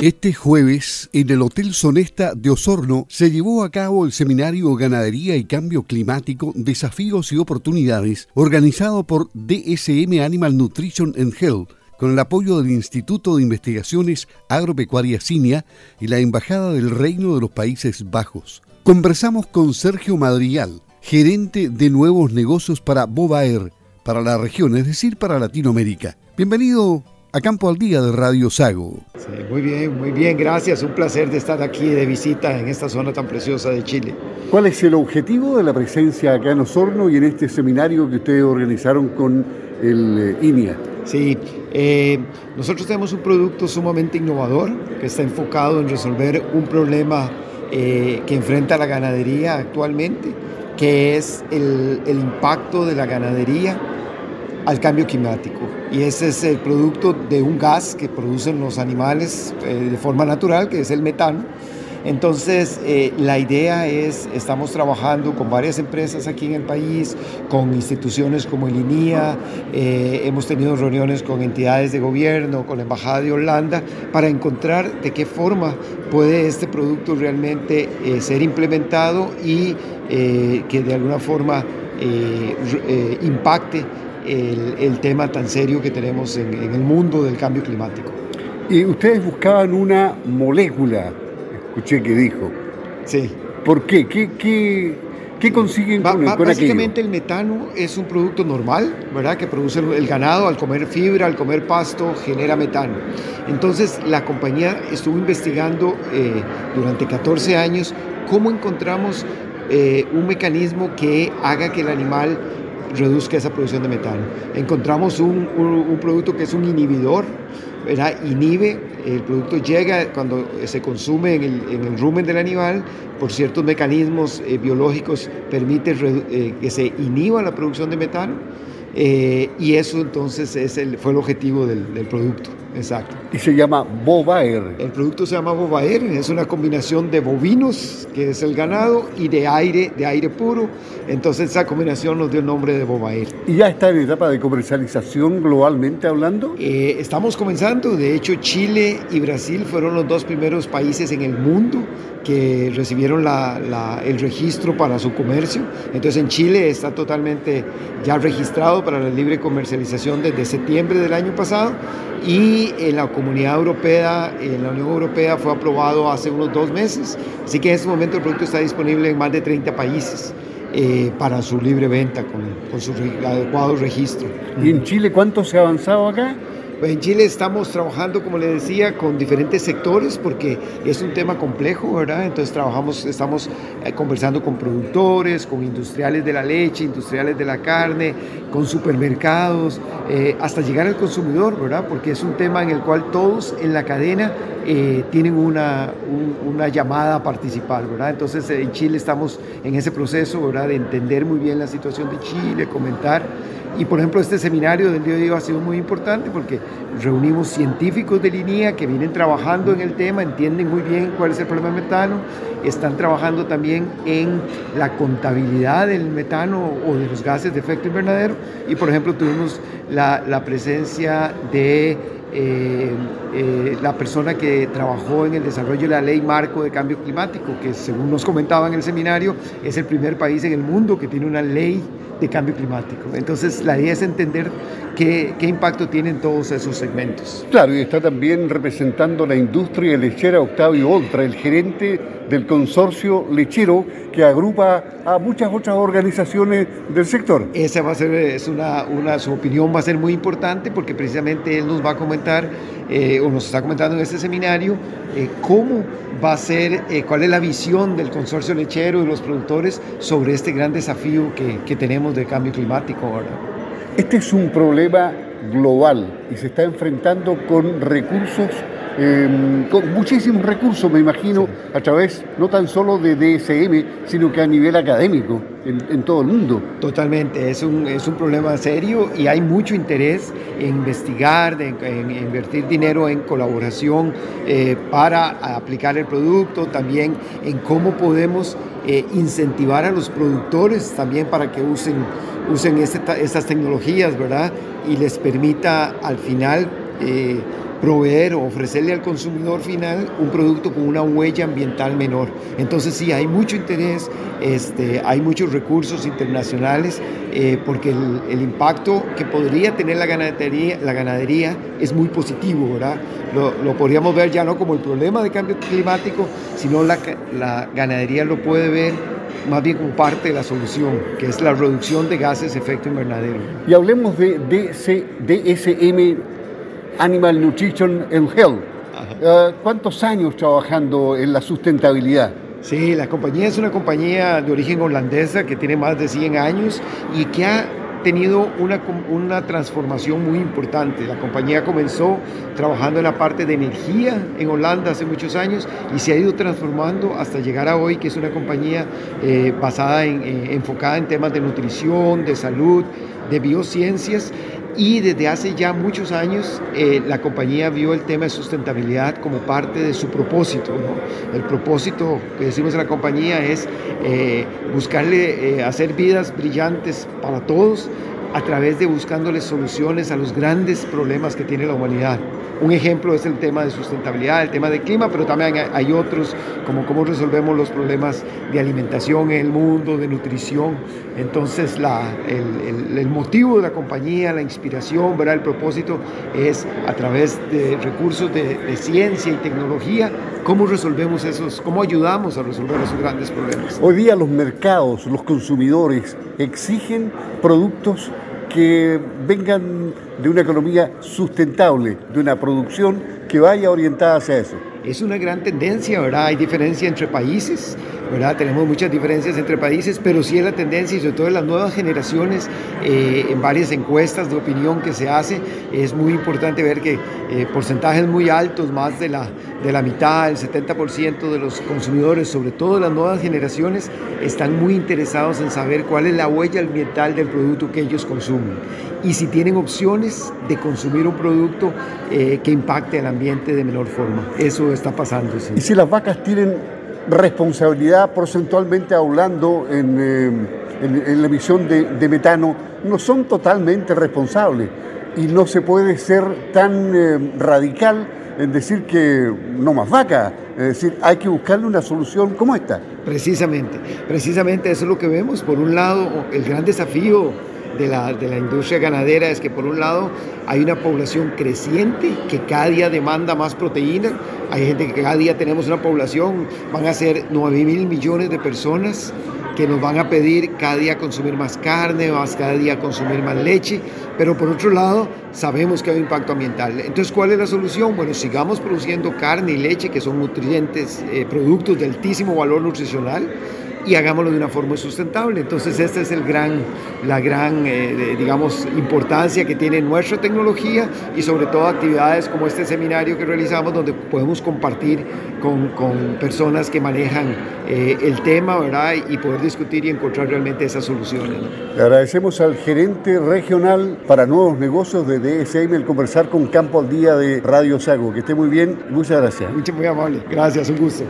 Este jueves, en el Hotel Sonesta de Osorno, se llevó a cabo el seminario Ganadería y Cambio Climático, Desafíos y Oportunidades, organizado por DSM Animal Nutrition and Health, con el apoyo del Instituto de Investigaciones Agropecuarias CINIA y la Embajada del Reino de los Países Bajos. Conversamos con Sergio Madrigal, gerente de nuevos negocios para Bobaer, para la región, es decir, para Latinoamérica. Bienvenido a Campo al Día de Radio Sago. Muy bien, muy bien, gracias. Un placer de estar aquí de visita en esta zona tan preciosa de Chile. ¿Cuál es el objetivo de la presencia acá en Osorno y en este seminario que ustedes organizaron con el eh, INIA? Sí, eh, nosotros tenemos un producto sumamente innovador que está enfocado en resolver un problema eh, que enfrenta la ganadería actualmente, que es el, el impacto de la ganadería al cambio climático. Y ese es el producto de un gas que producen los animales eh, de forma natural, que es el metano. Entonces, eh, la idea es, estamos trabajando con varias empresas aquí en el país, con instituciones como el INIA, eh, hemos tenido reuniones con entidades de gobierno, con la Embajada de Holanda, para encontrar de qué forma puede este producto realmente ser implementado y que de alguna forma impacte el, tema tan serio que tenemos en, el mundo del cambio climático. Y ustedes buscaban una molécula, escuché que dijo. Sí. ¿Por qué? ¿Qué, qué, qué consiguen con, Básicamente el metano es un producto normal, ¿verdad? Que produce el ganado al comer fibra, al comer pasto, genera metano. Entonces la compañía estuvo investigando eh, durante 14 años cómo encontramos eh, un mecanismo que haga que el animal reduzca esa producción de metano. Encontramos un, producto que es un inhibidor, inhibe, el producto llega cuando se consume en el, rumen del animal, por ciertos mecanismos eh, biológicos permite eh, que se inhiba la producción de metano eh, y eso entonces es el, fue el objetivo del, producto, exacto. Y se llama Bobaer. El producto se llama Bobaer, es una combinación de bovinos, que es el ganado, y de aire, de aire puro. Entonces esa combinación nos dio el nombre de Bobaer. ¿Y ya está en etapa de comercialización globalmente hablando? Eh, estamos comenzando, de hecho Chile y Brasil fueron los dos primeros países en el mundo que recibieron el registro para su comercio. Entonces en Chile está totalmente ya registrado para la libre comercialización desde septiembre del año pasado y en la comunidad europea, en la Unión Europea fue aprobado hace unos dos meses. Así que en este momento el producto está disponible en más de 30 países. Eh, para su libre venta con, con su adecuado registro. ¿Y en Chile cuánto se ha avanzado acá? Pues en Chile estamos trabajando, como le decía, con diferentes sectores porque es un tema complejo, ¿verdad? Entonces trabajamos, estamos eh, conversando con productores, con industriales de la leche, industriales de la carne, con supermercados, eh, hasta llegar al consumidor, ¿verdad? Porque es un tema en el cual todos en la cadena eh, tienen una, una llamada a participar, ¿verdad? Entonces en Chile estamos en ese proceso, ¿verdad? De entender muy bien la situación de Chile, comentar y por ejemplo, este seminario del día de hoy ha sido muy importante porque reunimos científicos de línea que vienen trabajando en el tema, entienden muy bien cuál es el problema del metano, están trabajando también en la contabilidad del metano o de los gases de efecto invernadero. Y por ejemplo, tuvimos la, la presencia de eh, eh, la persona que trabajó en el desarrollo de la ley marco de cambio climático, que según nos comentaba en el seminario, es el primer país en el mundo que tiene una ley de cambio climático. Entonces, la idea es entender qué, qué impacto tienen todos esos segmentos. Claro, y está también representando la industria lechera Octavio Oltra, el gerente del consorcio lechero que agrupa a muchas otras organizaciones del sector. Esa va a ser, es una, una, su opinión va a ser muy importante porque precisamente él nos va a comentar, eh, o nos está comentando en este seminario, eh, cómo va a ser, eh, cuál es la visión del consorcio lechero y los productores sobre este gran desafío que, que tenemos de cambio climático ahora. Este es un problema global y se está enfrentando con recursos Em, con muchísimos recursos, me imagino, a través no tan solo de DSM, sino que a nivel académico en, todo el mundo. Totalmente, es un, es un problema serio y hay mucho interés en investigar, en, invertir dinero en colaboración eh, para aplicar el producto, también en cómo podemos eh, incentivar a los productores también para que usen, usen este estas tecnologías, ¿verdad? Y les permita al final eh, proveer o ofrecerle al consumidor final un producto con una huella ambiental menor. Entonces sí, hay mucho interés, este, hay muchos recursos internacionales, eh, porque el, impacto que podría tener la ganadería, la ganadería es muy positivo, ¿verdad? Lo, podríamos ver ya no como el problema de cambio climático, sino la, la ganadería lo puede ver más bien como parte de la solución, que es la reducción de gases de efecto invernadero. Y hablemos de DSM Animal Nutrition and Health. Eh, ¿Cuántos años trabajando en la sustentabilidad? Sí, la compañía es una compañía de origen holandesa que tiene más de 100 años y que ha tenido una, una, transformación muy importante. La compañía comenzó trabajando en la parte de energía en Holanda hace muchos años y se ha ido transformando hasta llegar a hoy, que es una compañía eh, basada en, eh, enfocada en temas de nutrición, de salud, de biociencias y desde hace ya muchos años eh, la compañía vio el tema de sustentabilidad como parte de su propósito. El propósito que decimos en la compañía es eh, buscarle eh, hacer vidas brillantes para todos a través de buscándoles soluciones a los grandes problemas que tiene la humanidad. Un ejemplo es el tema de sustentabilidad, el tema de clima, pero también hay otros, como cómo resolvemos los problemas de alimentación en el mundo, de nutrición. Entonces, la, el, motivo de la compañía, la inspiración, ¿verdad? el propósito es a través de recursos de, de ciencia y tecnología, cómo resolvemos esos, cómo ayudamos a resolver esos grandes problemas. Hoy día los mercados, los consumidores exigen productos que vengan de una economía sustentable, de una producción que vaya orientada hacia eso. Es una gran tendencia, ¿verdad? Hay diferencia entre países, ¿verdad? Tenemos muchas diferencias entre países, pero sí es la tendencia y sobre todo en las nuevas generaciones, eh, en varias encuestas de opinión que se hace, es muy importante ver que eh, porcentajes muy altos, más de la, de la mitad, el 70% de los consumidores, sobre todo las nuevas generaciones, están muy interesados en saber cuál es la huella ambiental del producto que ellos consumen y si tienen opciones de consumir un producto eh, que impacte al ambiente de menor forma. Eso está pasando. ¿Y si las vacas tienen responsabilidad porcentualmente hablando en, eh, la emisión de, metano, no son totalmente responsables y no se puede ser tan eh, radical en decir que no más vaca, es decir, hay que buscarle una solución como esta. Precisamente, precisamente eso es lo que vemos. Por un lado, el gran desafío de la, de la, industria ganadera es que por un lado hay una población creciente que cada día demanda más proteína, hay gente que cada día tenemos una población, van a ser 9 mil millones de personas que nos van a pedir cada día consumir más carne, más cada día consumir más leche, pero por otro lado sabemos que hay un impacto ambiental. Entonces, ¿cuál es la solución? Bueno, sigamos produciendo carne y leche, que son nutrientes, eh, productos de altísimo valor nutricional, y hagámoslo de una forma sustentable. Entonces, esta es el gran, la gran, eh, digamos, importancia que tiene nuestra tecnología y sobre todo actividades como este seminario que realizamos donde podemos compartir con, con personas que manejan eh, el tema, ¿verdad? Y poder discutir y encontrar realmente esas soluciones. Le agradecemos al gerente regional para nuevos negocios de DSM el conversar con Campo al Día de Radio Sago. Que esté muy bien. Muchas gracias. Muchas muy amable. Gracias, un gusto.